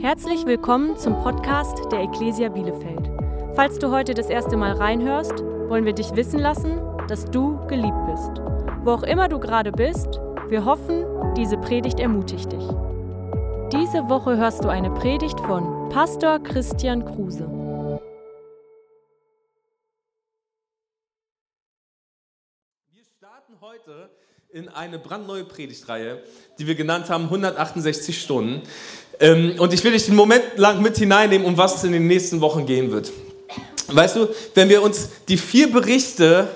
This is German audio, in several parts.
Herzlich willkommen zum Podcast der Ecclesia Bielefeld. Falls du heute das erste Mal reinhörst, wollen wir dich wissen lassen, dass du geliebt bist. Wo auch immer du gerade bist, wir hoffen, diese Predigt ermutigt dich. Diese Woche hörst du eine Predigt von Pastor Christian Kruse. Wir starten heute in eine brandneue Predigtreihe, die wir genannt haben 168 Stunden. Ähm, und ich will dich einen Moment lang mit hineinnehmen, um was es in den nächsten Wochen gehen wird. Weißt du, wenn wir uns die vier Berichte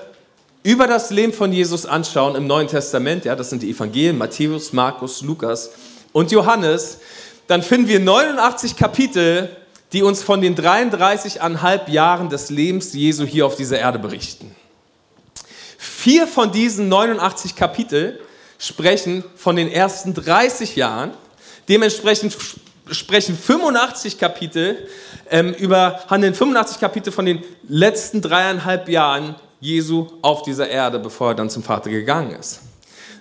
über das Leben von Jesus anschauen im Neuen Testament, ja, das sind die Evangelien, Matthäus, Markus, Lukas und Johannes, dann finden wir 89 Kapitel, die uns von den 33,5 Jahren des Lebens Jesu hier auf dieser Erde berichten. Vier von diesen 89 Kapitel sprechen von den ersten 30 Jahren. Dementsprechend sprechen 85 Kapitel ähm, über, handeln 85 Kapitel von den letzten dreieinhalb Jahren Jesu auf dieser Erde, bevor er dann zum Vater gegangen ist.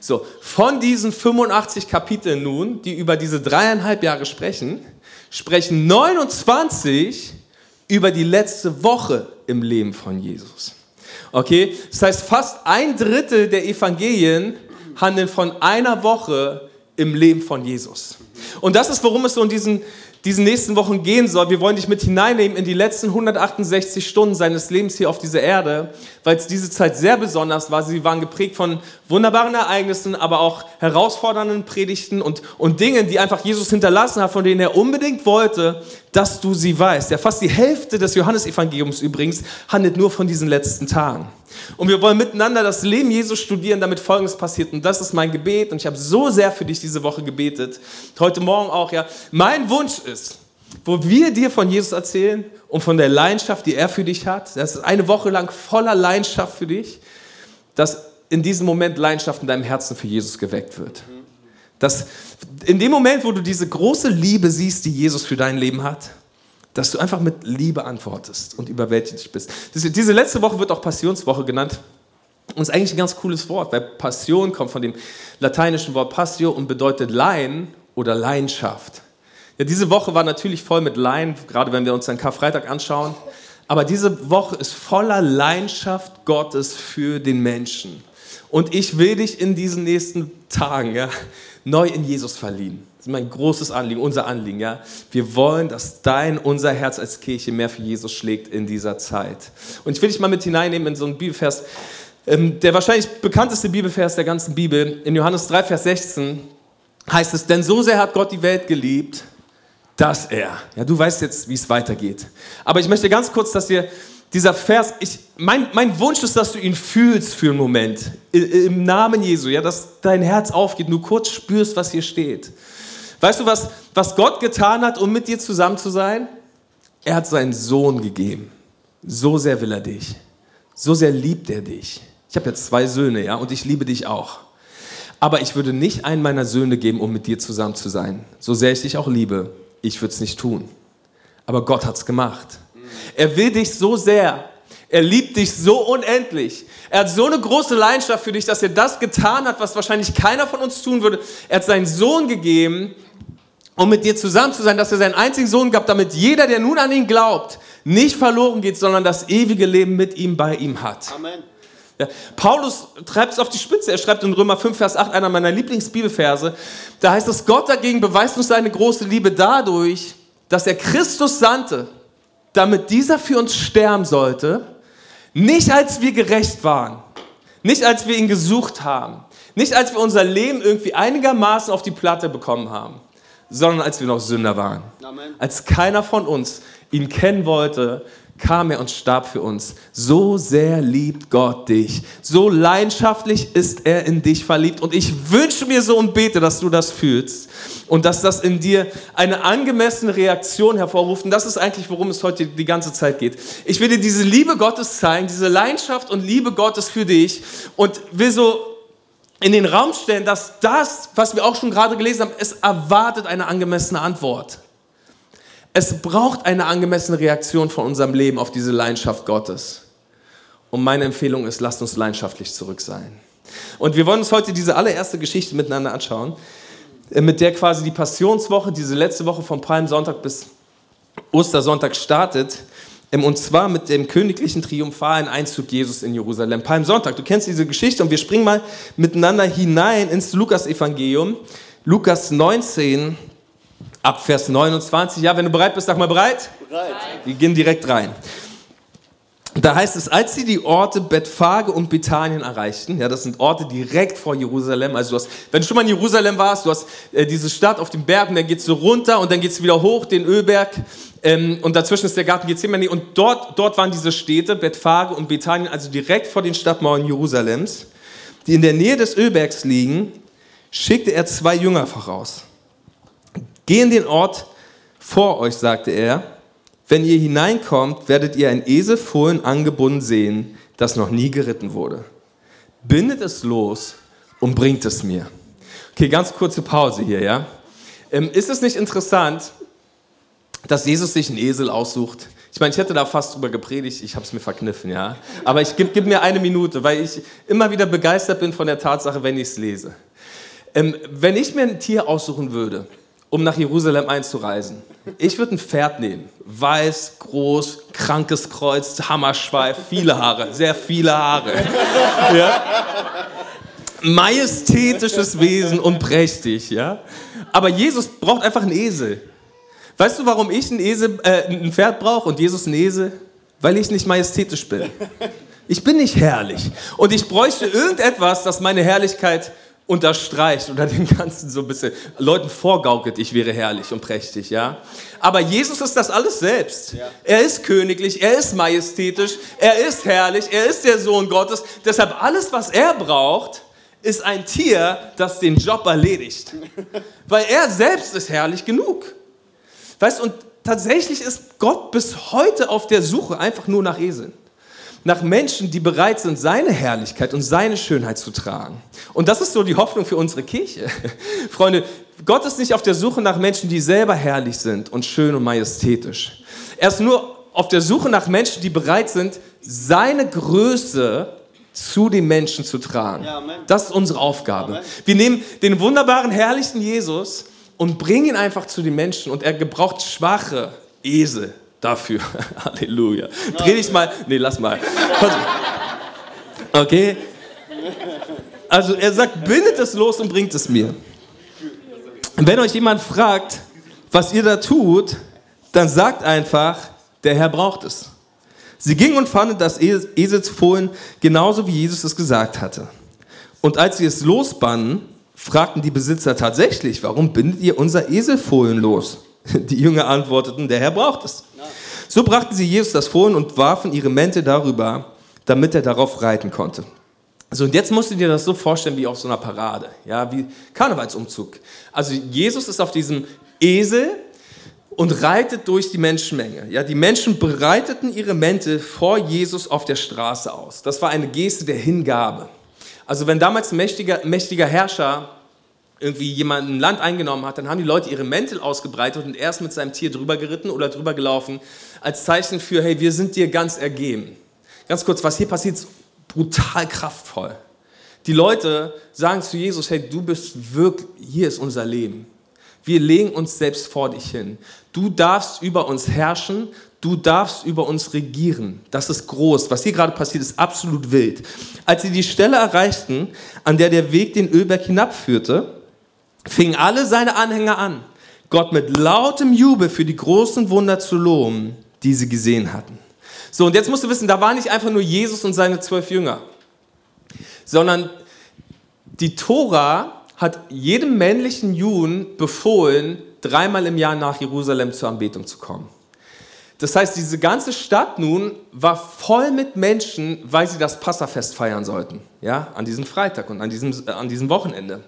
So, von diesen 85 Kapiteln nun, die über diese dreieinhalb Jahre sprechen, sprechen 29 über die letzte Woche im Leben von Jesus. Okay, das heißt, fast ein Drittel der Evangelien handeln von einer Woche im Leben von Jesus. Und das ist, worum es so in diesen, diesen nächsten Wochen gehen soll. Wir wollen dich mit hineinnehmen in die letzten 168 Stunden seines Lebens hier auf dieser Erde, weil es diese Zeit sehr besonders war. Sie waren geprägt von wunderbaren Ereignissen, aber auch herausfordernden Predigten und, und Dingen, die einfach Jesus hinterlassen hat, von denen er unbedingt wollte, dass du sie weißt. Ja, fast die Hälfte des Johannesevangeliums übrigens handelt nur von diesen letzten Tagen. Und wir wollen miteinander das Leben Jesus studieren, damit Folgendes passiert. Und das ist mein Gebet. Und ich habe so sehr für dich diese Woche gebetet. Heute Morgen auch, ja. Mein Wunsch ist, wo wir dir von Jesus erzählen und von der Leidenschaft, die er für dich hat. Das ist eine Woche lang voller Leidenschaft für dich, dass in diesem Moment Leidenschaft in deinem Herzen für Jesus geweckt wird. Dass in dem Moment, wo du diese große Liebe siehst, die Jesus für dein Leben hat, dass du einfach mit Liebe antwortest und überwältigt bist. Diese letzte Woche wird auch Passionswoche genannt. Und ist eigentlich ein ganz cooles Wort, weil Passion kommt von dem lateinischen Wort passio und bedeutet Leiden oder Leidenschaft. Ja, diese Woche war natürlich voll mit Leiden, gerade wenn wir uns dann Karfreitag anschauen. Aber diese Woche ist voller Leidenschaft Gottes für den Menschen. Und ich will dich in diesen nächsten Tagen ja, neu in Jesus verlieben. Das ist mein großes Anliegen, unser Anliegen. Ja? Wir wollen, dass dein, unser Herz als Kirche mehr für Jesus schlägt in dieser Zeit. Und ich will dich mal mit hineinnehmen in so einen Bibelvers, ähm, der wahrscheinlich bekannteste Bibelvers der ganzen Bibel. In Johannes 3, Vers 16 heißt es, denn so sehr hat Gott die Welt geliebt, dass er, ja, du weißt jetzt, wie es weitergeht. Aber ich möchte ganz kurz, dass wir dieser Vers, ich, mein, mein Wunsch ist, dass du ihn fühlst für einen Moment. Im Namen Jesu, ja, dass dein Herz aufgeht, nur kurz spürst, was hier steht. Weißt du, was, was Gott getan hat, um mit dir zusammen zu sein? Er hat seinen Sohn gegeben. So sehr will er dich. So sehr liebt er dich. Ich habe jetzt zwei Söhne, ja, und ich liebe dich auch. Aber ich würde nicht einen meiner Söhne geben, um mit dir zusammen zu sein. So sehr ich dich auch liebe, ich würde es nicht tun. Aber Gott hat es gemacht. Er will dich so sehr. Er liebt dich so unendlich. Er hat so eine große Leidenschaft für dich, dass er das getan hat, was wahrscheinlich keiner von uns tun würde. Er hat seinen Sohn gegeben, um mit dir zusammen zu sein, dass er seinen einzigen Sohn gab, damit jeder, der nun an ihn glaubt, nicht verloren geht, sondern das ewige Leben mit ihm bei ihm hat. Amen. Ja, Paulus treibt es auf die Spitze. Er schreibt in Römer 5, Vers 8, einer meiner Lieblingsbibelverse. Da heißt es, Gott dagegen beweist uns seine große Liebe dadurch, dass er Christus sandte, damit dieser für uns sterben sollte, nicht als wir gerecht waren, nicht als wir ihn gesucht haben, nicht als wir unser Leben irgendwie einigermaßen auf die Platte bekommen haben, sondern als wir noch Sünder waren. Amen. Als keiner von uns ihn kennen wollte, kam er und starb für uns. So sehr liebt Gott dich. So leidenschaftlich ist er in dich verliebt. Und ich wünsche mir so und bete, dass du das fühlst und dass das in dir eine angemessene Reaktion hervorruft. Und das ist eigentlich, worum es heute die ganze Zeit geht. Ich will dir diese Liebe Gottes zeigen, diese Leidenschaft und Liebe Gottes für dich und will so in den Raum stellen, dass das, was wir auch schon gerade gelesen haben, es erwartet eine angemessene Antwort. Es braucht eine angemessene Reaktion von unserem Leben auf diese Leidenschaft Gottes. Und meine Empfehlung ist, lasst uns leidenschaftlich zurück sein. Und wir wollen uns heute diese allererste Geschichte miteinander anschauen. äh, mit der quasi die Passionswoche, diese letzte Woche vom Palmsonntag bis Ostersonntag startet. Ähm, und zwar mit dem königlichen triumphalen Einzug Jesus in Jerusalem. Palmsonntag, du kennst diese Geschichte und wir springen mal miteinander hinein ins Lukas-Evangelium. Lukas 19, ab Vers 29. Ja, wenn du bereit bist, sag mal bereit. Bereit. Wir gehen direkt rein. Da heißt es, als sie die Orte Bethphage und Bethanien erreichten, ja, das sind Orte direkt vor Jerusalem, also du hast, wenn du schon mal in Jerusalem warst, du hast äh, diese Stadt auf dem Berg und dann geht es so runter und dann geht es wieder hoch, den Ölberg ähm, und dazwischen ist der Garten Gethsemane und dort, dort waren diese Städte, Bethphage und Bethanien, also direkt vor den Stadtmauern Jerusalems, die in der Nähe des Ölbergs liegen, schickte er zwei Jünger voraus. Geh in den Ort vor euch, sagte er, wenn ihr hineinkommt, werdet ihr ein Eselfohlen angebunden sehen, das noch nie geritten wurde. Bindet es los und bringt es mir. Okay, ganz kurze Pause hier, ja. Ähm, ist es nicht interessant, dass Jesus sich einen Esel aussucht? Ich meine, ich hätte da fast drüber gepredigt, ich habe es mir verkniffen, ja. Aber ich gib, gib mir eine Minute, weil ich immer wieder begeistert bin von der Tatsache, wenn ich es lese. Ähm, wenn ich mir ein Tier aussuchen würde, um nach Jerusalem einzureisen. Ich würde ein Pferd nehmen. Weiß, groß, krankes Kreuz, Hammerschweif, viele Haare, sehr viele Haare. Ja? Majestätisches Wesen und prächtig. Ja? Aber Jesus braucht einfach einen Esel. Weißt du, warum ich einen Esel, äh, ein Pferd brauche und Jesus einen Esel? Weil ich nicht majestätisch bin. Ich bin nicht herrlich. Und ich bräuchte irgendetwas, das meine Herrlichkeit unterstreicht oder den ganzen so ein bisschen Leuten vorgaukelt, ich wäre herrlich und prächtig, ja. Aber Jesus ist das alles selbst. Ja. Er ist königlich, er ist majestätisch, er ist herrlich, er ist der Sohn Gottes. Deshalb alles, was er braucht, ist ein Tier, das den Job erledigt. Weil er selbst ist herrlich genug. Weißt und tatsächlich ist Gott bis heute auf der Suche einfach nur nach Eseln nach Menschen, die bereit sind, seine Herrlichkeit und seine Schönheit zu tragen. Und das ist so die Hoffnung für unsere Kirche. Freunde, Gott ist nicht auf der Suche nach Menschen, die selber herrlich sind und schön und majestätisch. Er ist nur auf der Suche nach Menschen, die bereit sind, seine Größe zu den Menschen zu tragen. Das ist unsere Aufgabe. Wir nehmen den wunderbaren, herrlichen Jesus und bringen ihn einfach zu den Menschen und er gebraucht schwache Esel, dafür. Halleluja. Dreh dich mal. Nee, lass mal. Okay? Also er sagt, bindet es los und bringt es mir. wenn euch jemand fragt, was ihr da tut, dann sagt einfach, der Herr braucht es. Sie gingen und fanden das Eselsfohlen genauso, wie Jesus es gesagt hatte. Und als sie es losbanden, fragten die Besitzer tatsächlich, warum bindet ihr unser Eselfohlen los? Die Jünger antworteten, der Herr braucht es. So brachten sie Jesus das Fohlen und warfen ihre Mäntel darüber, damit er darauf reiten konnte. So, und jetzt musst du dir das so vorstellen wie auf so einer Parade, ja, wie Karnevalsumzug. Also Jesus ist auf diesem Esel und reitet durch die Menschenmenge. Ja, die Menschen breiteten ihre Mäntel vor Jesus auf der Straße aus. Das war eine Geste der Hingabe. Also wenn damals ein mächtiger, mächtiger Herrscher irgendwie jemand ein Land eingenommen hat, dann haben die Leute ihre Mäntel ausgebreitet und erst mit seinem Tier drüber geritten oder drüber gelaufen, als Zeichen für, hey, wir sind dir ganz ergeben. Ganz kurz, was hier passiert, ist brutal kraftvoll. Die Leute sagen zu Jesus, hey, du bist wirklich, hier ist unser Leben. Wir legen uns selbst vor dich hin. Du darfst über uns herrschen, du darfst über uns regieren. Das ist groß. Was hier gerade passiert, ist absolut wild. Als sie die Stelle erreichten, an der der Weg den Ölberg hinabführte, fingen alle seine Anhänger an, Gott mit lautem Jubel für die großen Wunder zu loben, die sie gesehen hatten. So, und jetzt musst du wissen, da war nicht einfach nur Jesus und seine zwölf Jünger, sondern die Tora hat jedem männlichen Juden befohlen, dreimal im Jahr nach Jerusalem zur Anbetung zu kommen. Das heißt, diese ganze Stadt nun war voll mit Menschen, weil sie das Passafest feiern sollten, ja, an diesem Freitag und an diesem, äh, an diesem Wochenende.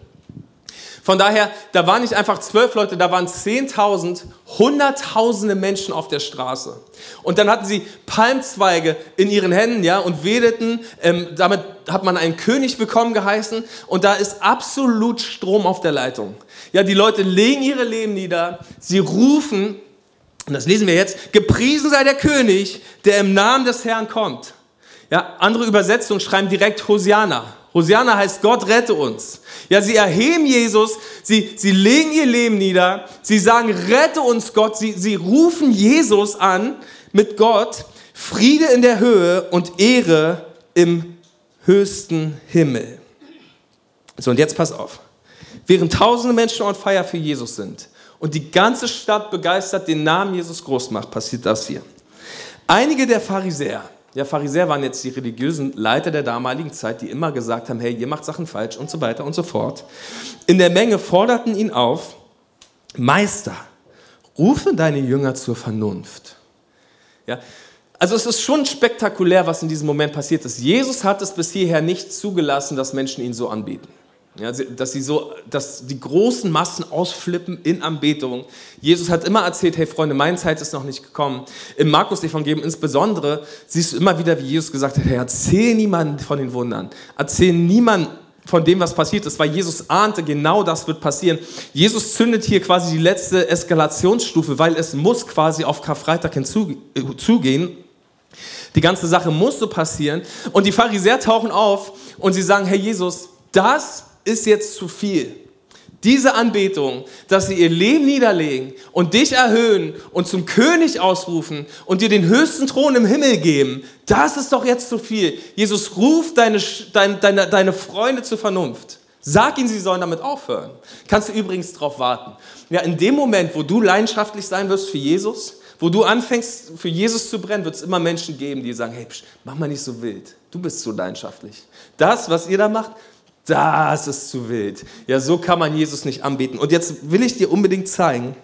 Von daher, da waren nicht einfach zwölf Leute, da waren zehntausend, hunderttausende Menschen auf der Straße. Und dann hatten sie Palmzweige in ihren Händen, ja, und wedelten. Ähm, damit hat man einen König bekommen geheißen. Und da ist absolut Strom auf der Leitung. Ja, die Leute legen ihre Leben nieder. Sie rufen, und das lesen wir jetzt, gepriesen sei der König, der im Namen des Herrn kommt. Ja, andere Übersetzungen schreiben direkt Hosiana. Hosianna heißt Gott rette uns. Ja, sie erheben Jesus, sie, sie legen ihr Leben nieder, sie sagen, rette uns Gott, sie, sie rufen Jesus an mit Gott, Friede in der Höhe und Ehre im höchsten Himmel. So, und jetzt pass auf. Während tausende Menschen on fire für Jesus sind und die ganze Stadt begeistert den Namen Jesus groß macht, passiert das hier. Einige der Pharisäer, ja, Pharisäer waren jetzt die religiösen Leiter der damaligen Zeit, die immer gesagt haben, hey, ihr macht Sachen falsch und so weiter und so fort. In der Menge forderten ihn auf, Meister, rufe deine Jünger zur Vernunft. Ja, also es ist schon spektakulär, was in diesem Moment passiert ist. Jesus hat es bis hierher nicht zugelassen, dass Menschen ihn so anbeten. Ja, dass sie so, dass die großen Massen ausflippen in Anbetung. Jesus hat immer erzählt, hey Freunde, meine Zeit ist noch nicht gekommen. Im Markus-Evangelium insbesondere siehst du immer wieder, wie Jesus gesagt hat, hey, erzähl niemanden von den Wundern. Erzähl niemanden von dem, was passiert ist, weil Jesus ahnte, genau das wird passieren. Jesus zündet hier quasi die letzte Eskalationsstufe, weil es muss quasi auf Karfreitag hinzugehen. Die ganze Sache muss so passieren. Und die Pharisäer tauchen auf und sie sagen, hey Jesus, das ist jetzt zu viel. Diese Anbetung, dass sie ihr Leben niederlegen und dich erhöhen und zum König ausrufen und dir den höchsten Thron im Himmel geben, das ist doch jetzt zu viel. Jesus ruft deine, deine, deine, deine Freunde zur Vernunft. Sag ihnen, sie sollen damit aufhören. Kannst du übrigens darauf warten. Ja, in dem Moment, wo du leidenschaftlich sein wirst für Jesus, wo du anfängst, für Jesus zu brennen, wird es immer Menschen geben, die sagen, hey, psch, mach mal nicht so wild. Du bist so leidenschaftlich. Das, was ihr da macht, das ist zu wild. Ja, so kann man Jesus nicht anbeten. Und jetzt will ich dir unbedingt zeigen,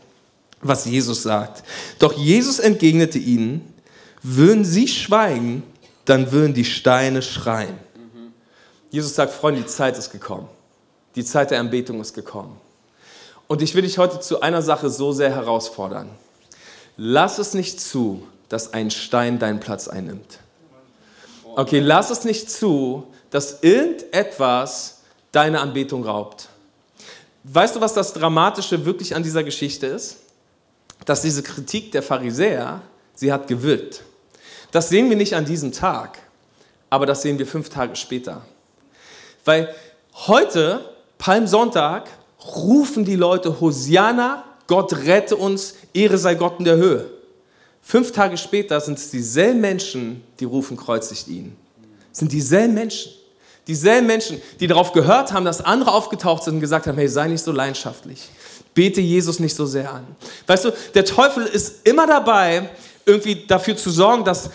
was Jesus sagt. Doch Jesus entgegnete ihnen, würden sie schweigen, dann würden die Steine schreien. Jesus sagt, Freunde, die Zeit ist gekommen. Die Zeit der Anbetung ist gekommen. Und ich will dich heute zu einer Sache so sehr herausfordern. Lass es nicht zu, dass ein Stein deinen Platz einnimmt. Okay, lass es nicht zu, dass irgendetwas deine Anbetung raubt. Weißt du, was das Dramatische wirklich an dieser Geschichte ist? Dass diese Kritik der Pharisäer, sie hat gewirkt. Das sehen wir nicht an diesem Tag, aber das sehen wir fünf Tage später. Weil heute, Palmsonntag, rufen die Leute Hosiana, Gott rette uns, Ehre sei Gott in der Höhe. Fünf Tage später sind es dieselben Menschen, die rufen, kreuzigt ihn. Es sind dieselben Menschen. Dieselben Menschen, die darauf gehört haben, dass andere aufgetaucht sind und gesagt haben, hey, sei nicht so leidenschaftlich. Bete Jesus nicht so sehr an. Weißt du, der Teufel ist immer dabei, irgendwie dafür zu sorgen, dass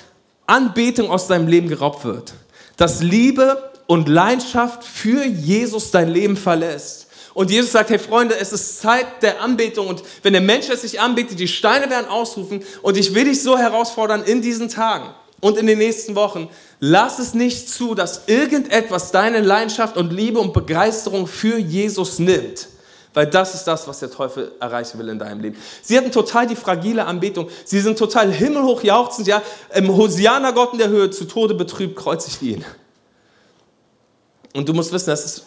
Anbetung aus deinem Leben geraubt wird. Dass Liebe und Leidenschaft für Jesus dein Leben verlässt. Und Jesus sagt, hey Freunde, es ist Zeit der Anbetung. Und wenn der Mensch es sich anbetet, die Steine werden ausrufen. Und ich will dich so herausfordern in diesen Tagen und in den nächsten Wochen, lass es nicht zu, dass irgendetwas deine Leidenschaft und Liebe und Begeisterung für Jesus nimmt. Weil das ist das, was der Teufel erreichen will in deinem Leben. Sie hatten total die fragile Anbetung. Sie sind total himmelhoch jauchzend, ja. Im Hosianer Gott in der Höhe, zu Tode betrübt, kreuzigt ihn. Und du musst wissen, es, ist,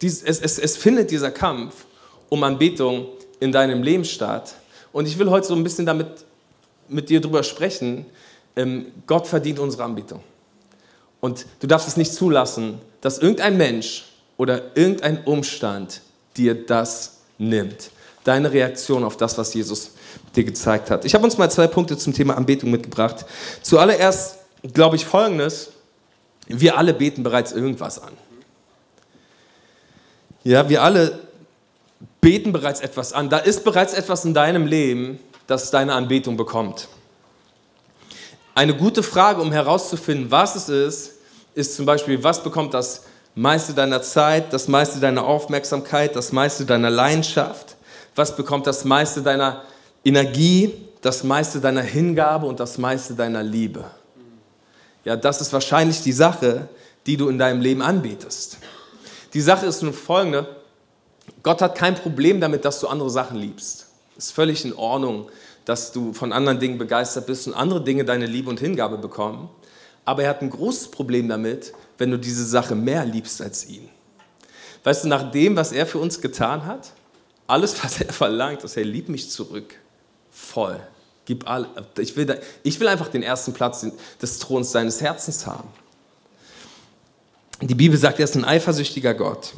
es, es, es findet dieser Kampf um Anbetung in deinem Leben statt. Und ich will heute so ein bisschen damit mit dir drüber sprechen, Gott verdient unsere Anbetung. Und du darfst es nicht zulassen, dass irgendein Mensch oder irgendein Umstand dir das nimmt. Deine Reaktion auf das, was Jesus dir gezeigt hat. Ich habe uns mal zwei Punkte zum Thema Anbetung mitgebracht. Zuallererst glaube ich Folgendes. Wir alle beten bereits irgendwas an. Ja, wir alle beten bereits etwas an. Da ist bereits etwas in deinem Leben, das deine Anbetung bekommt. Eine gute Frage, um herauszufinden, was es ist, ist zum Beispiel, was bekommt das meiste deiner Zeit, das meiste deiner Aufmerksamkeit, das meiste deiner Leidenschaft? Was bekommt das meiste deiner Energie, das meiste deiner Hingabe und das meiste deiner Liebe? Ja, das ist wahrscheinlich die Sache, die du in deinem Leben anbetest. Die Sache ist nun folgende. Gott hat kein Problem damit, dass du andere Sachen liebst. Ist völlig in Ordnung, dass du von anderen Dingen begeistert bist und andere Dinge deine Liebe und Hingabe bekommen. Aber er hat ein großes Problem damit, wenn du diese Sache mehr liebst als ihn. Weißt du, nach dem, was er für uns getan hat, alles, was er verlangt, ist, er liebt mich zurück. Voll. Gib all, ich, will, ich will einfach den ersten Platz des Throns seines Herzens haben. Die Bibel sagt, er ist ein eifersüchtiger Gott.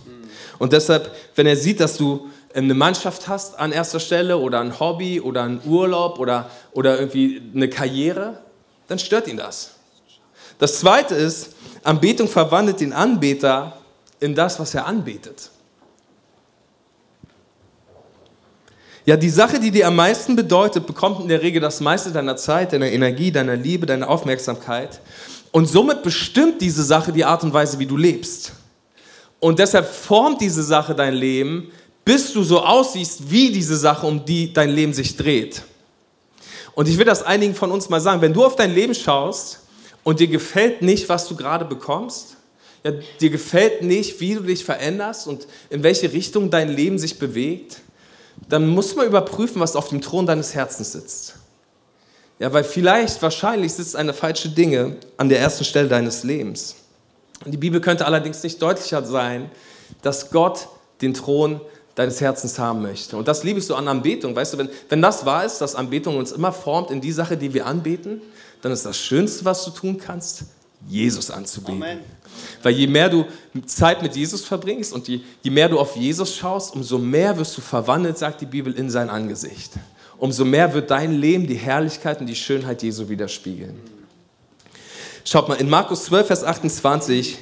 Und deshalb, wenn er sieht, dass du eine Mannschaft hast an erster Stelle oder ein Hobby oder einen Urlaub oder, oder irgendwie eine Karriere, dann stört ihn das. Das zweite ist, Anbetung verwandelt den Anbeter in das, was er anbetet. Ja, die Sache, die dir am meisten bedeutet, bekommt in der Regel das meiste deiner Zeit, deiner Energie, deiner Liebe, deiner Aufmerksamkeit. Und somit bestimmt diese Sache die Art und Weise, wie du lebst. Und deshalb formt diese Sache dein Leben, bis du so aussiehst wie diese Sache, um die dein Leben sich dreht. Und ich will das einigen von uns mal sagen, wenn du auf dein Leben schaust und dir gefällt nicht, was du gerade bekommst, ja, dir gefällt nicht, wie du dich veränderst und in welche Richtung dein Leben sich bewegt, dann musst du mal überprüfen, was auf dem Thron deines Herzens sitzt. Ja, weil vielleicht, wahrscheinlich sitzt eine falsche Dinge an der ersten Stelle deines Lebens. Und die Bibel könnte allerdings nicht deutlicher sein, dass Gott den Thron deines Herzens haben möchte. Und das liebe ich so an Anbetung. Weißt du, wenn, wenn das wahr ist, dass Anbetung uns immer formt in die Sache, die wir anbeten, dann ist das Schönste, was du tun kannst, Jesus anzubeten. Amen. Weil je mehr du Zeit mit Jesus verbringst und je, je mehr du auf Jesus schaust, umso mehr wirst du verwandelt, sagt die Bibel, in sein Angesicht. Umso mehr wird dein Leben die Herrlichkeit und die Schönheit Jesu widerspiegeln. Schaut mal, in Markus 12, Vers 28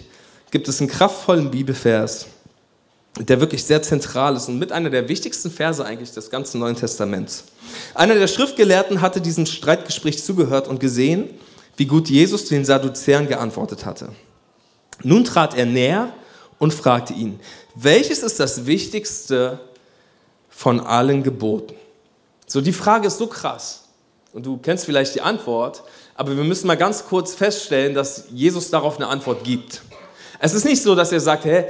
gibt es einen kraftvollen Bibelvers, der wirklich sehr zentral ist und mit einer der wichtigsten Verse eigentlich des ganzen Neuen Testaments. Einer der Schriftgelehrten hatte diesem Streitgespräch zugehört und gesehen, wie gut Jesus den Sadduzäern geantwortet hatte. Nun trat er näher und fragte ihn, welches ist das Wichtigste von allen Geboten? So, die Frage ist so krass. Und du kennst vielleicht die Antwort, aber wir müssen mal ganz kurz feststellen, dass Jesus darauf eine Antwort gibt. Es ist nicht so, dass er sagt, hä,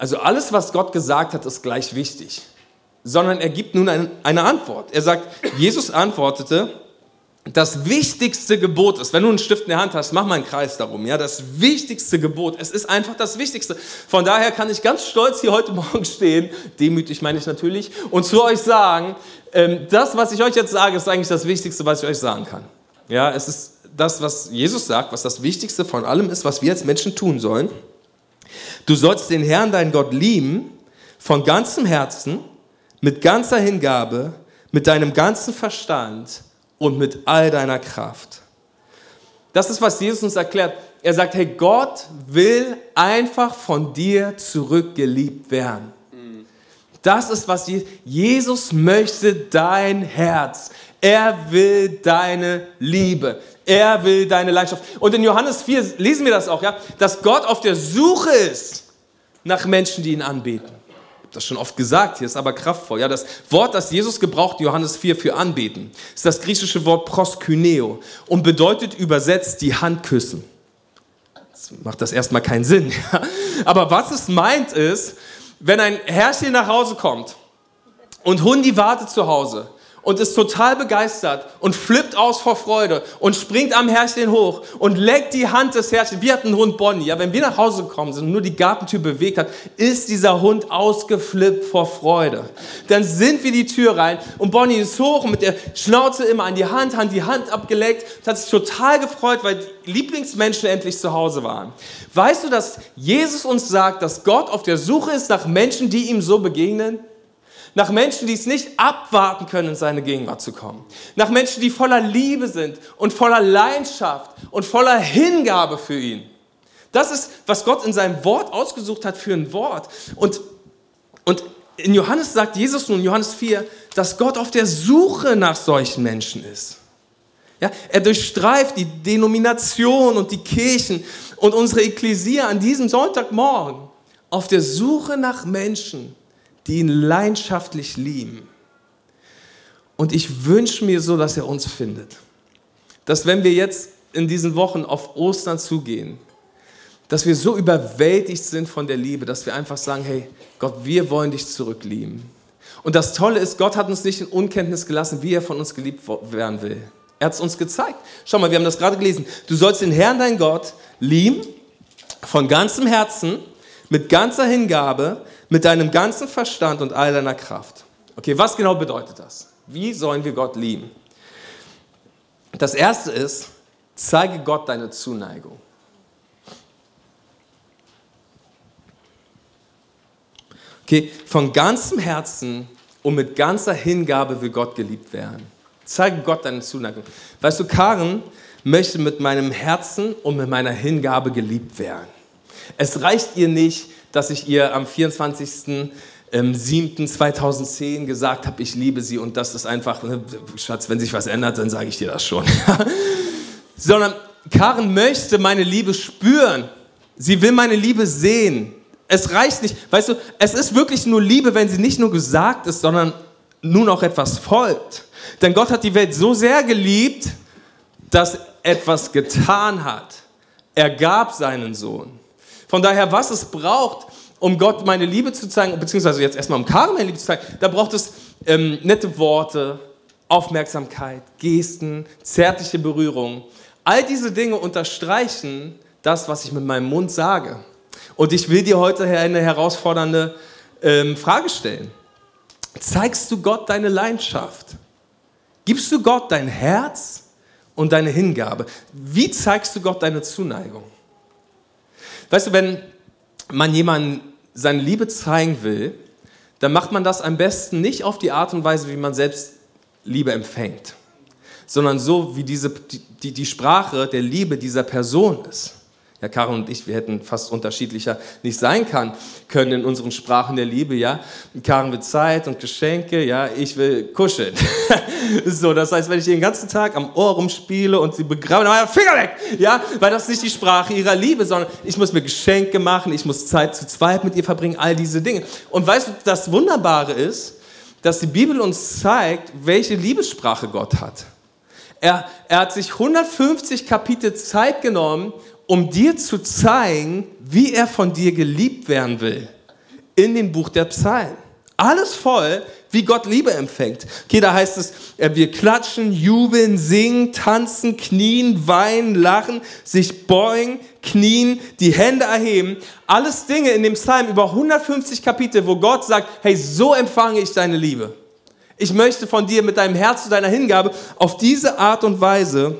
also alles, was Gott gesagt hat, ist gleich wichtig, sondern er gibt nun eine Antwort. Er sagt, Jesus antwortete, das wichtigste Gebot ist, wenn du einen Stift in der Hand hast, mach mal einen Kreis darum. Ja, das wichtigste Gebot. Es ist einfach das Wichtigste. Von daher kann ich ganz stolz hier heute Morgen stehen, demütig meine ich natürlich, und zu euch sagen, ähm, das, was ich euch jetzt sage, ist eigentlich das Wichtigste, was ich euch sagen kann. Ja, es ist das, was Jesus sagt, was das Wichtigste von allem ist, was wir als Menschen tun sollen. Du sollst den Herrn, deinen Gott, lieben, von ganzem Herzen, mit ganzer Hingabe, mit deinem ganzen Verstand und mit all deiner Kraft. Das ist, was Jesus uns erklärt. Er sagt, hey, Gott will einfach von dir zurückgeliebt werden. Das ist, was Jesus möchte, dein Herz. Er will deine Liebe. Er will deine Leidenschaft. Und in Johannes 4 lesen wir das auch, ja, dass Gott auf der Suche ist nach Menschen, die ihn anbeten. Ich habe das schon oft gesagt, hier ist aber kraftvoll. Ja, das Wort, das Jesus gebraucht, Johannes 4 für anbeten, ist das griechische Wort proskyneo und bedeutet übersetzt die Hand küssen. Das macht das erstmal keinen Sinn. Ja. Aber was es meint ist, wenn ein Herrchen nach Hause kommt und Hundi wartet zu Hause und ist total begeistert und flippt aus vor Freude und springt am Herrchen hoch und leckt die Hand des Herrchen. Wir hatten einen Hund Bonnie. Ja, wenn wir nach Hause gekommen sind und nur die Gartentür bewegt hat, ist dieser Hund ausgeflippt vor Freude. Dann sind wir die Tür rein und Bonnie ist hoch und mit der Schnauze immer an die Hand, hat die Hand abgeleckt, hat sich total gefreut, weil die Lieblingsmenschen endlich zu Hause waren. Weißt du, dass Jesus uns sagt, dass Gott auf der Suche ist nach Menschen, die ihm so begegnen? Nach Menschen, die es nicht abwarten können, in seine Gegenwart zu kommen. Nach Menschen, die voller Liebe sind und voller Leidenschaft und voller Hingabe für ihn. Das ist, was Gott in seinem Wort ausgesucht hat für ein Wort. Und, und in Johannes sagt Jesus nun, Johannes 4, dass Gott auf der Suche nach solchen Menschen ist. Ja, er durchstreift die Denomination und die Kirchen und unsere Ekklesia an diesem Sonntagmorgen auf der Suche nach Menschen, die ihn leidenschaftlich lieben. Und ich wünsche mir so, dass er uns findet. Dass wenn wir jetzt in diesen Wochen auf Ostern zugehen, dass wir so überwältigt sind von der Liebe, dass wir einfach sagen, hey Gott, wir wollen dich zurücklieben. Und das Tolle ist, Gott hat uns nicht in Unkenntnis gelassen, wie er von uns geliebt werden will. Er hat es uns gezeigt. Schau mal, wir haben das gerade gelesen. Du sollst den Herrn, dein Gott, lieben, von ganzem Herzen, mit ganzer Hingabe, mit deinem ganzen Verstand und all deiner Kraft. Okay, was genau bedeutet das? Wie sollen wir Gott lieben? Das erste ist, zeige Gott deine Zuneigung. Okay, von ganzem Herzen und mit ganzer Hingabe will Gott geliebt werden. Zeige Gott deine Zuneigung. Weißt du, Karen möchte mit meinem Herzen und mit meiner Hingabe geliebt werden. Es reicht ihr nicht, dass ich ihr am 24.07.2010 ähm, gesagt habe, ich liebe sie und das ist einfach, ne, Schatz, wenn sich was ändert, dann sage ich dir das schon. Sondern Karen möchte meine Liebe spüren. Sie will meine Liebe sehen. Es reicht nicht, weißt du, es ist wirklich nur Liebe, wenn sie nicht nur gesagt ist, sondern nun auch etwas folgt. Denn Gott hat die Welt so sehr geliebt, dass etwas getan hat. Er gab seinen Sohn. Von daher, was es braucht, um Gott meine Liebe zu zeigen, beziehungsweise jetzt erstmal um Karin meine Liebe zu zeigen, da braucht es ähm, nette Worte, Aufmerksamkeit, Gesten, zärtliche Berührung. All diese Dinge unterstreichen das, was ich mit meinem Mund sage. Und ich will dir heute eine herausfordernde ähm, Frage stellen. Zeigst du Gott deine Leidenschaft? Gibst du Gott dein Herz und deine Hingabe? Wie zeigst du Gott deine Zuneigung? Weißt du, wenn man jemandem seine Liebe zeigen will, dann macht man das am besten nicht auf die Art und Weise, wie man selbst Liebe empfängt, sondern so, wie diese, die, die Sprache der Liebe dieser Person ist. Ja, Karin und ich, wir hätten fast unterschiedlicher nicht sein kann, können in unseren Sprachen der Liebe, ja. Karin will Zeit und Geschenke, ja, ich will kuscheln. so, das heißt, wenn ich den ganzen Tag am Ohr rumspiele und sie begraben, dann Finger weg, ja, weil das ist nicht die Sprache ihrer Liebe, sondern ich muss mir Geschenke machen, ich muss Zeit zu zweit mit ihr verbringen, all diese Dinge. Und weißt du, das Wunderbare ist, dass die Bibel uns zeigt, welche Liebessprache Gott hat. Er, er hat sich 150 Kapitel Zeit genommen, um dir zu zeigen, wie er von dir geliebt werden will. In dem Buch der Psalmen. Alles voll, wie Gott Liebe empfängt. Okay, da heißt es, wir klatschen, jubeln, singen, tanzen, knien, weinen, lachen, sich beugen, knien, die Hände erheben. Alles Dinge in dem Psalm über 150 Kapitel, wo Gott sagt, hey, so empfange ich deine Liebe. Ich möchte von dir mit deinem Herz zu deiner Hingabe auf diese Art und Weise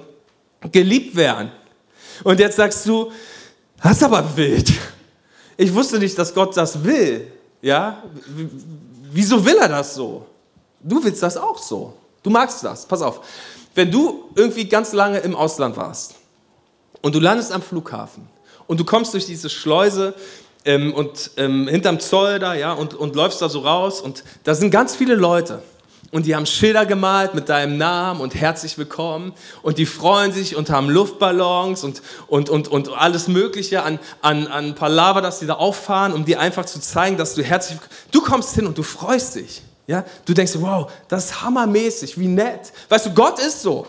geliebt werden. Und jetzt sagst du, das ist aber wild. Ich wusste nicht, dass Gott das will. Ja? Wieso will er das so? Du willst das auch so. Du magst das. Pass auf. Wenn du irgendwie ganz lange im Ausland warst und du landest am Flughafen und du kommst durch diese Schleuse ähm, und ähm, hinterm Zoll da, ja, und, und läufst da so raus und da sind ganz viele Leute und die haben Schilder gemalt mit deinem Namen und herzlich willkommen und die freuen sich und haben Luftballons und, und, und, und alles Mögliche an, an, an Palaver, das sie da auffahren, um dir einfach zu zeigen, dass du herzlich, du kommst hin und du freust dich. Ja? Du denkst, wow, das ist hammermäßig, wie nett. Weißt du, Gott ist so.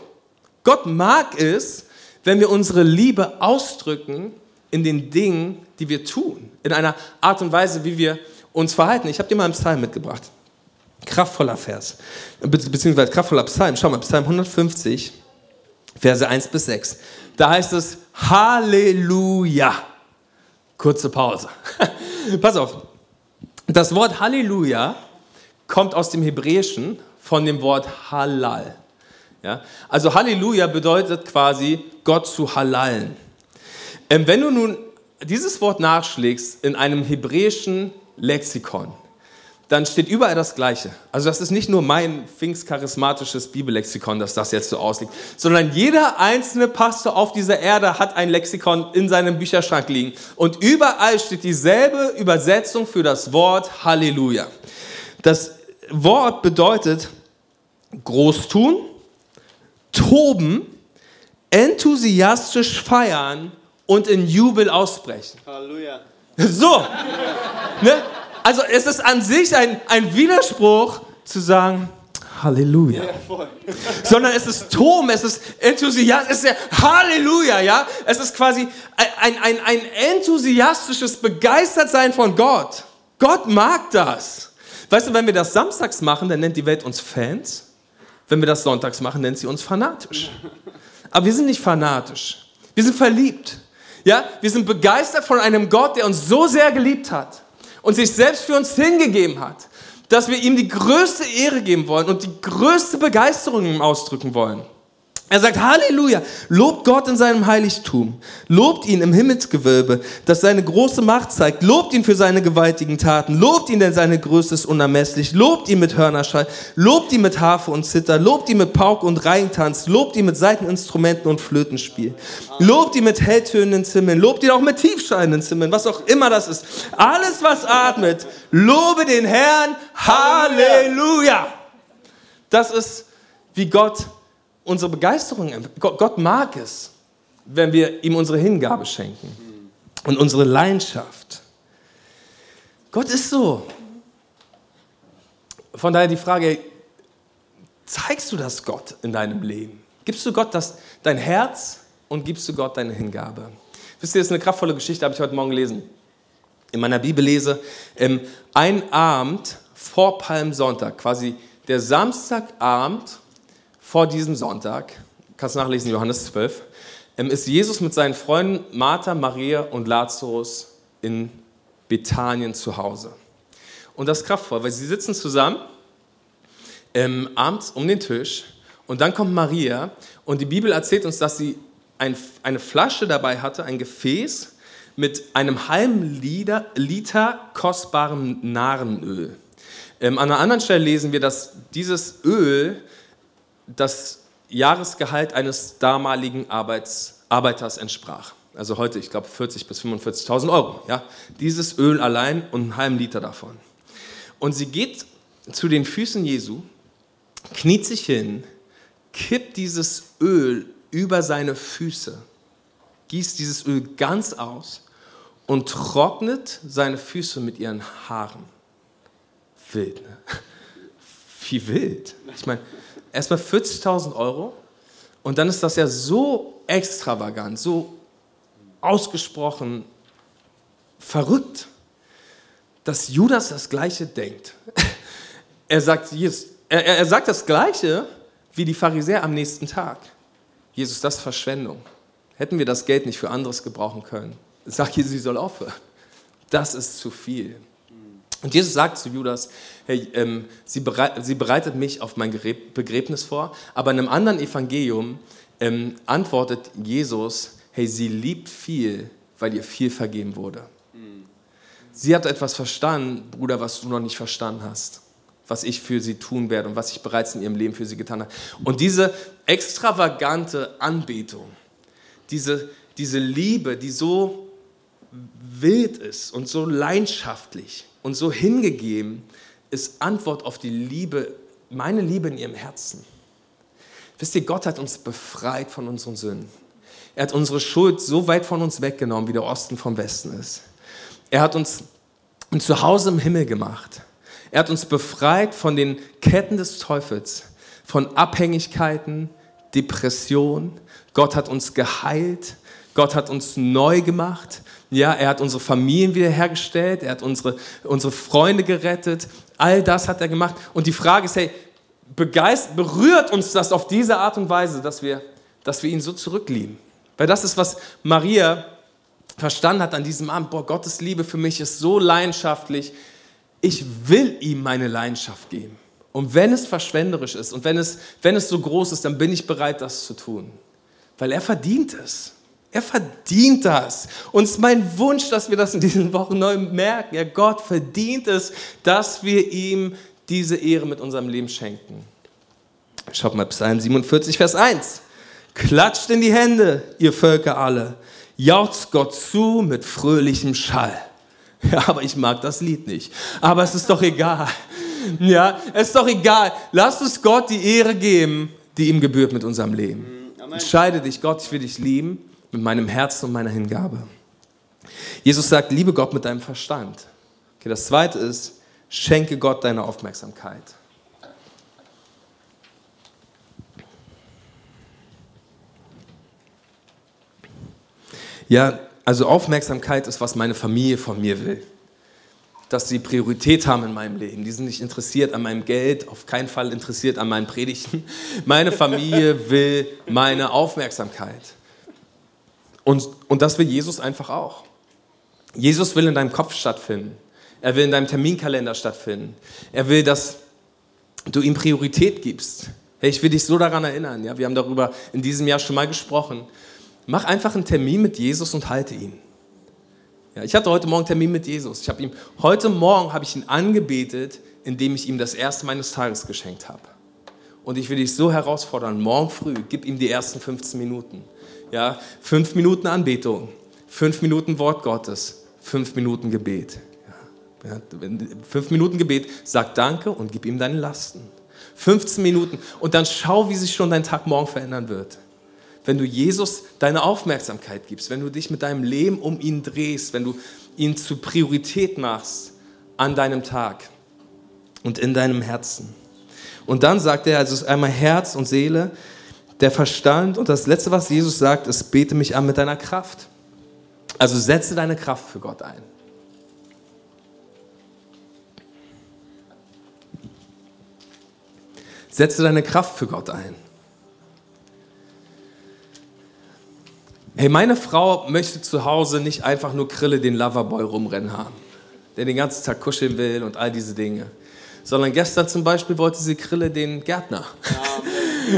Gott mag es, wenn wir unsere Liebe ausdrücken in den Dingen, die wir tun, in einer Art und Weise, wie wir uns verhalten. Ich habe dir mal einen Psalm mitgebracht. Kraftvoller Vers, beziehungsweise kraftvoller Psalm. Schau mal, Psalm 150, Verse 1 bis 6. Da heißt es Halleluja. Kurze Pause. Pass auf. Das Wort Halleluja kommt aus dem Hebräischen von dem Wort Halal. Ja? Also Halleluja bedeutet quasi Gott zu halallen. Ähm, wenn du nun dieses Wort nachschlägst in einem hebräischen Lexikon, dann steht überall das Gleiche. Also das ist nicht nur mein pfingstcharismatisches Bibellexikon, das das jetzt so auslegt, sondern jeder einzelne Pastor auf dieser Erde hat ein Lexikon in seinem Bücherschrank liegen. Und überall steht dieselbe Übersetzung für das Wort Halleluja. Das Wort bedeutet großtun, toben, enthusiastisch feiern und in Jubel ausbrechen. Halleluja. So, ne? Also es ist an sich ein, ein Widerspruch zu sagen, Halleluja. Ja, Sondern es ist Tom, es ist Enthusiasmus, es ist ja Halleluja, ja. Es ist quasi ein, ein, ein enthusiastisches Begeistertsein von Gott. Gott mag das. Weißt du, wenn wir das samstags machen, dann nennt die Welt uns Fans. Wenn wir das sonntags machen, nennt sie uns fanatisch. Aber wir sind nicht fanatisch. Wir sind verliebt. Ja, wir sind begeistert von einem Gott, der uns so sehr geliebt hat und sich selbst für uns hingegeben hat, dass wir ihm die größte Ehre geben wollen und die größte Begeisterung ihm ausdrücken wollen. Er sagt Halleluja, lobt Gott in seinem Heiligtum, lobt ihn im Himmelsgewölbe, das seine große Macht zeigt, lobt ihn für seine gewaltigen Taten, lobt ihn, denn seine Größe ist unermesslich, lobt ihn mit Hörnerschall, lobt ihn mit Harfe und Zither, lobt ihn mit Pauke und Reigentanz, lobt ihn mit Seiteninstrumenten und Flötenspiel, lobt ihn mit helltönenden Zimbeln, lobt ihn auch mit tiefschallenden Zimbeln, was auch immer das ist. Alles, was atmet, lobe den Herrn, Halleluja. Das ist, wie Gott unsere Begeisterung, Gott mag es, wenn wir ihm unsere Hingabe schenken und unsere Leidenschaft. Gott ist so. Von daher die Frage, zeigst du das Gott in deinem Leben? Gibst du Gott das, dein Herz und gibst du Gott deine Hingabe? Wisst ihr, das ist eine kraftvolle Geschichte, habe ich heute Morgen gelesen. In meiner Bibel lese, ähm, ein Abend vor Palmsonntag, quasi der Samstagabend vor diesem Sonntag, kannst du nachlesen, Johannes 12, ähm, ist Jesus mit seinen Freunden Martha, Maria und Lazarus in Bethanien zu Hause. Und das ist kraftvoll, weil sie sitzen zusammen ähm, abends um den Tisch und dann kommt Maria und die Bibel erzählt uns, dass sie ein, eine Flasche dabei hatte, ein Gefäß mit einem halben Liter, Liter kostbarem Narenöl. Ähm, an einer anderen Stelle lesen wir, dass dieses Öl das Jahresgehalt eines damaligen Arbeits, Arbeiters entsprach. Also heute, ich glaube, 40.000 bis 45.000 Euro. Ja? Dieses Öl allein und einen halben Liter davon. Und sie geht zu den Füßen Jesu, kniet sich hin, kippt dieses Öl über seine Füße, gießt dieses Öl ganz aus und trocknet seine Füße mit ihren Haaren. Wild, ne? Wie wild. Ich meine, erstmal 40.000 Euro und dann ist das ja so extravagant, so ausgesprochen verrückt, dass Judas das Gleiche denkt. Er sagt, Jesus, er, er sagt das Gleiche wie die Pharisäer am nächsten Tag. Jesus, das ist Verschwendung. Hätten wir das Geld nicht für anderes gebrauchen können? Sagt Jesus, sie soll aufhören. Das ist zu viel. Und Jesus sagt zu Judas, hey, ähm, sie, bereit, sie, bereitet mich auf mein Begräbnis vor, aber in einem anderen Evangelium ähm, antwortet Jesus, hey, sie liebt viel, weil ihr viel vergeben wurde. Sie hat etwas verstanden, Bruder, was du noch nicht verstanden hast, was ich für sie tun werde und was ich bereits in ihrem Leben für sie getan habe. Und diese extravagante Anbetung, diese, diese Liebe, die so wild ist und so leidenschaftlich, und so hingegeben ist Antwort auf die Liebe, meine Liebe in ihrem Herzen. Wisst ihr, Gott hat uns befreit von unseren Sünden. Er hat unsere Schuld so weit von uns weggenommen, wie der Osten vom Westen ist. Er hat uns ein Zuhause im Himmel gemacht. Er hat uns befreit von den Ketten des Teufels, von Abhängigkeiten, Depression. Gott hat uns geheilt. Gott hat uns neu gemacht. Ja, er hat unsere Familien wiederhergestellt, er hat unsere, unsere Freunde gerettet. All das hat er gemacht. Und die Frage ist, hey, begeist, berührt uns das auf diese Art und Weise, dass wir, dass wir ihn so zurücklieben? Weil das ist, was Maria verstanden hat an diesem Abend. Boah, Gottes Liebe für mich ist so leidenschaftlich. Ich will ihm meine Leidenschaft geben. Und wenn es verschwenderisch ist und wenn es, wenn es so groß ist, dann bin ich bereit, das zu tun. Weil er verdient es. Er verdient das. Und es ist mein Wunsch, dass wir das in diesen Wochen neu merken. Ja, Gott verdient es, dass wir ihm diese Ehre mit unserem Leben schenken. Schaut mal Psalm 47, Vers 1. Klatscht in die Hände, ihr Völker alle. Jauchzt Gott zu mit fröhlichem Schall. Ja, aber ich mag das Lied nicht. Aber es ist doch egal. Ja, es ist doch egal. Lasst uns Gott die Ehre geben, die ihm gebührt mit unserem Leben. Entscheide dich, Gott, ich will dich lieben mit meinem Herzen und meiner Hingabe. Jesus sagt, liebe Gott mit deinem Verstand. Okay, das zweite ist, schenke Gott deine Aufmerksamkeit. Ja, also Aufmerksamkeit ist, was meine Familie von mir will. Dass sie Priorität haben in meinem Leben. Die sind nicht interessiert an meinem Geld, auf keinen Fall interessiert an meinen Predigten. Meine Familie will meine Aufmerksamkeit. Und, und das will Jesus einfach auch. Jesus will in deinem Kopf stattfinden. Er will in deinem Terminkalender stattfinden. Er will, dass du ihm Priorität gibst. Hey, ich will dich so daran erinnern. Ja, wir haben darüber in diesem Jahr schon mal gesprochen. Mach einfach einen Termin mit Jesus und halte ihn. Ja, ich hatte heute Morgen einen Termin mit Jesus. Ich habe ihm heute Morgen habe ich ihn angebetet, indem ich ihm das erste meines Tages geschenkt habe. Und ich will dich so herausfordern, morgen früh, gib ihm die ersten 15 Minuten. Ja, fünf Minuten Anbetung, fünf Minuten Wort Gottes, fünf Minuten Gebet. Ja, fünf Minuten Gebet, sag Danke und gib ihm deine Lasten. 15 Minuten und dann schau, wie sich schon dein Tag morgen verändern wird. Wenn du Jesus deine Aufmerksamkeit gibst, wenn du dich mit deinem Leben um ihn drehst, wenn du ihn zur Priorität machst an deinem Tag und in deinem Herzen. Und dann sagt er, also einmal Herz und Seele, der Verstand und das Letzte, was Jesus sagt, ist, bete mich an mit deiner Kraft. Also setze deine Kraft für Gott ein. Setze deine Kraft für Gott ein. Hey, meine Frau möchte zu Hause nicht einfach nur Krille den Loverboy rumrennen haben, der den ganzen Tag kuscheln will und all diese Dinge. Sondern gestern zum Beispiel wollte sie Krille den Gärtner.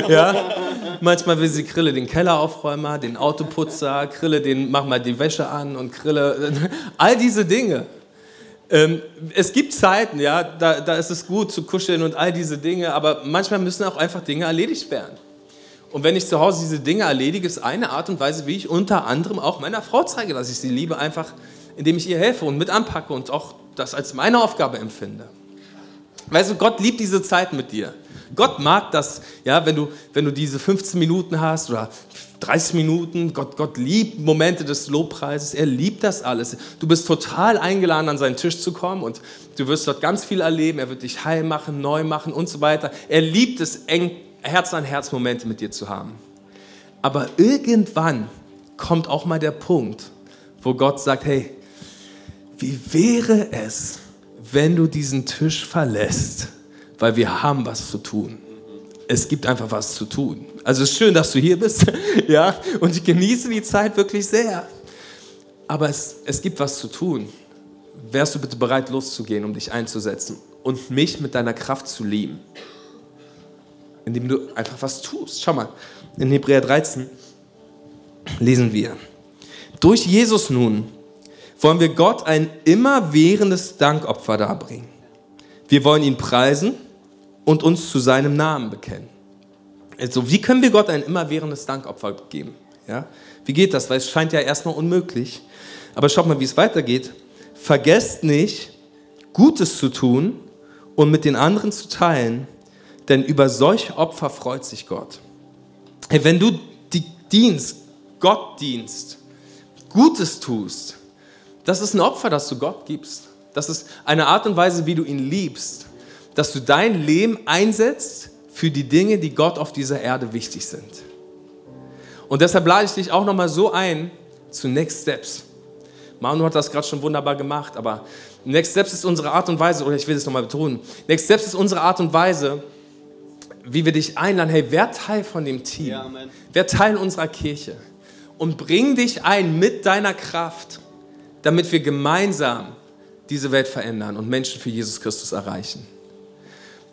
Ja, Manchmal will sie Krille den Kelleraufräumer, den Autoputzer, Krille den mach mal die Wäsche an und Krille, all diese Dinge. Ähm, es gibt Zeiten, ja, da, da ist es gut zu kuscheln und all diese Dinge, aber manchmal müssen auch einfach Dinge erledigt werden. Und wenn ich zu Hause diese Dinge erledige, ist eine Art und Weise, wie ich unter anderem auch meiner Frau zeige, dass ich sie liebe, einfach indem ich ihr helfe und mit anpacke und auch das als meine Aufgabe empfinde. Weißt du, Gott liebt diese Zeit mit dir. Gott mag das, ja, wenn du, wenn du diese 15 Minuten hast oder 30 Minuten. Gott, Gott liebt Momente des Lobpreises. Er liebt das alles. Du bist total eingeladen, an seinen Tisch zu kommen und du wirst dort ganz viel erleben. Er wird dich heil machen, neu machen und so weiter. Er liebt es, eng, Herz an Herz Momente mit dir zu haben. Aber irgendwann kommt auch mal der Punkt, wo Gott sagt, hey, wie wäre es, wenn du diesen Tisch verlässt? Weil wir haben was zu tun. Es gibt einfach was zu tun. Also es ist schön, dass du hier bist, ja, und ich genieße die Zeit wirklich sehr. Aber es, es gibt was zu tun. Wärst du bitte bereit, loszugehen, um dich einzusetzen und mich mit deiner Kraft zu lieben? Indem du einfach was tust. Schau mal, in Hebräer 13 lesen wir. Durch Jesus nun wollen wir Gott ein immerwährendes Dankopfer darbringen. Wir wollen ihn preisen und uns zu seinem Namen bekennen. Also, wie können wir Gott ein immerwährendes Dankopfer geben? Ja? Wie geht das? Weil es scheint ja erstmal unmöglich. Aber schaut mal, wie es weitergeht. Vergesst nicht, Gutes zu tun und mit den anderen zu teilen, denn über solche Opfer freut sich Gott. Hey, wenn du die dienst, Gott dienst, Gutes tust, das ist ein Opfer, das du Gott gibst. Das ist eine Art und Weise, wie du ihn liebst dass du dein Leben einsetzt für die Dinge, die Gott auf dieser Erde wichtig sind. Und deshalb lade ich dich auch nochmal so ein zu Next Steps. Manu hat das gerade schon wunderbar gemacht, aber Next Steps ist unsere Art und Weise, oder ich will es nochmal betonen, Next Steps ist unsere Art und Weise, wie wir dich einladen, hey, wer Teil von dem Team? Ja, wer Teil unserer Kirche? Und bring dich ein mit deiner Kraft, damit wir gemeinsam diese Welt verändern und Menschen für Jesus Christus erreichen.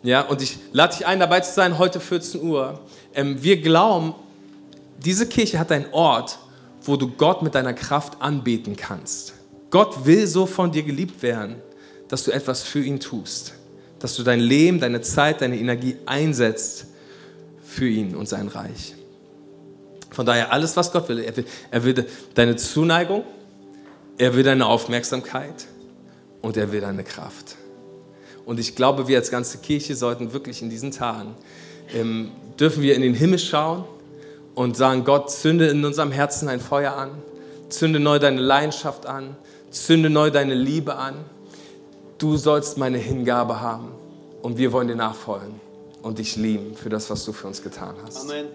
Ja, und ich lade dich ein, dabei zu sein, heute 14 Uhr. Ähm, wir glauben, diese Kirche hat einen Ort, wo du Gott mit deiner Kraft anbeten kannst. Gott will so von dir geliebt werden, dass du etwas für ihn tust. Dass du dein Leben, deine Zeit, deine Energie einsetzt für ihn und sein Reich. Von daher alles, was Gott will. Er will, er will deine Zuneigung, er will deine Aufmerksamkeit und er will deine Kraft. Und ich glaube, wir als ganze Kirche sollten wirklich in diesen Tagen, ähm, dürfen wir in den Himmel schauen und sagen, Gott, zünde in unserem Herzen ein Feuer an, zünde neu deine Leidenschaft an, zünde neu deine Liebe an. Du sollst meine Hingabe haben und wir wollen dir nachfolgen und dich lieben für das, was du für uns getan hast. Amen.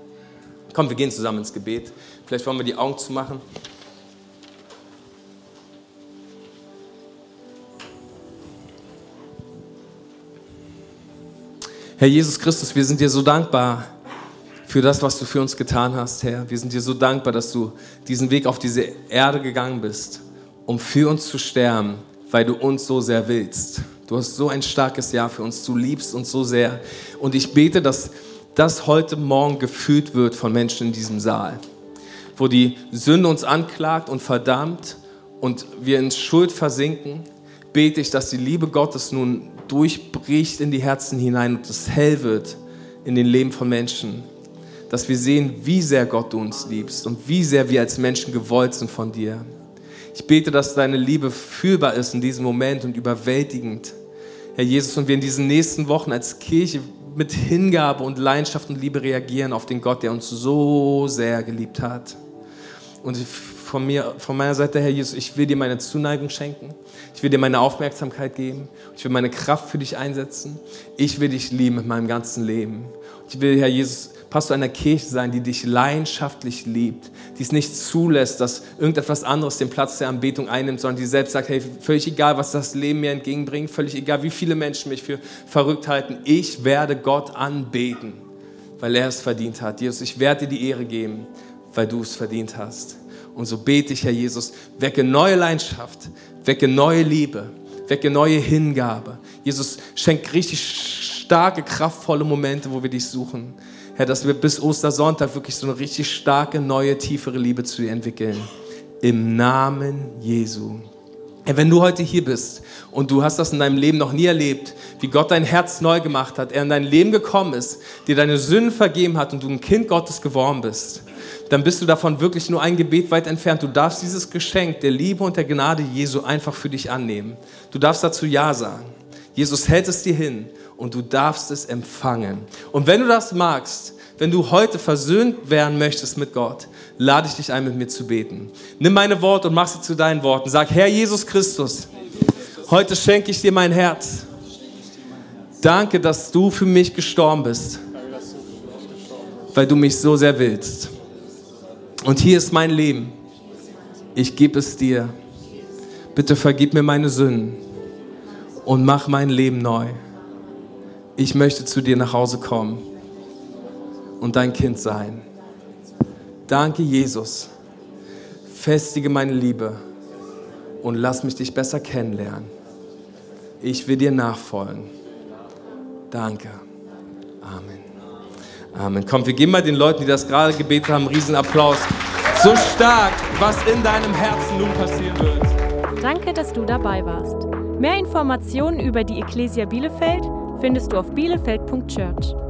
Komm, wir gehen zusammen ins Gebet. Vielleicht wollen wir die Augen zumachen. Herr Jesus Christus, wir sind dir so dankbar für das, was du für uns getan hast, Herr. Wir sind dir so dankbar, dass du diesen Weg auf diese Erde gegangen bist, um für uns zu sterben, weil du uns so sehr willst. Du hast so ein starkes Jahr für uns, du liebst uns so sehr. Und ich bete, dass das heute Morgen gefühlt wird von Menschen in diesem Saal, wo die Sünde uns anklagt und verdammt und wir in Schuld versinken, bete ich, dass die Liebe Gottes nun durchbricht in die Herzen hinein und es hell wird in den Leben von Menschen. Dass wir sehen, wie sehr Gott du uns liebst und wie sehr wir als Menschen gewollt sind von dir. Ich bete, dass deine Liebe fühlbar ist in diesem Moment und überwältigend. Herr Jesus, und wir in diesen nächsten Wochen als Kirche mit Hingabe und Leidenschaft und Liebe reagieren auf den Gott, der uns so sehr geliebt hat. Und von, mir, von meiner Seite, Herr Jesus, ich will dir meine Zuneigung schenken. Ich will dir meine Aufmerksamkeit geben. Ich will meine Kraft für dich einsetzen. Ich will dich lieben mit meinem ganzen Leben. Ich will, Herr Jesus, Pastor einer Kirche sein, die dich leidenschaftlich liebt, die es nicht zulässt, dass irgendetwas anderes den Platz der Anbetung einnimmt, sondern die selbst sagt, hey, völlig egal, was das Leben mir entgegenbringt, völlig egal, wie viele Menschen mich für verrückt halten, ich werde Gott anbeten, weil er es verdient hat. Jesus, ich werde dir die Ehre geben, weil du es verdient hast. Und so bete ich, Herr Jesus, wecke neue Leidenschaft, wecke neue Liebe, wecke neue Hingabe. Jesus, schenk richtig starke, kraftvolle Momente, wo wir dich suchen. Herr, dass wir bis Ostersonntag wirklich so eine richtig starke, neue, tiefere Liebe zu dir entwickeln. Im Namen Jesu. Herr, wenn du heute hier bist und du hast das in deinem Leben noch nie erlebt, wie Gott dein Herz neu gemacht hat, er in dein Leben gekommen ist, dir deine Sünden vergeben hat und du ein Kind Gottes geworden bist, dann bist du davon wirklich nur ein Gebet weit entfernt. Du darfst dieses Geschenk der Liebe und der Gnade Jesu einfach für dich annehmen. Du darfst dazu Ja sagen. Jesus hält es dir hin und du darfst es empfangen. Und wenn du das magst, wenn du heute versöhnt werden möchtest mit Gott, lade ich dich ein, mit mir zu beten. Nimm meine Worte und mach sie zu deinen Worten. Sag, Herr Jesus Christus, heute schenke ich dir mein Herz. Danke, dass du für mich gestorben bist, weil du mich so sehr willst. Und hier ist mein Leben. Ich gebe es dir. Bitte vergib mir meine Sünden und mach mein Leben neu. Ich möchte zu dir nach Hause kommen und dein Kind sein. Danke, Jesus. Festige meine Liebe und lass mich dich besser kennenlernen. Ich will dir nachfolgen. Danke. Amen. Amen. Komm, wir geben mal den Leuten, die das gerade gebetet haben, einen Riesenapplaus. So stark, was in deinem Herzen nun passieren wird. Danke, dass du dabei warst. Mehr Informationen über die Ecclesia Bielefeld findest du auf bielefeld.church.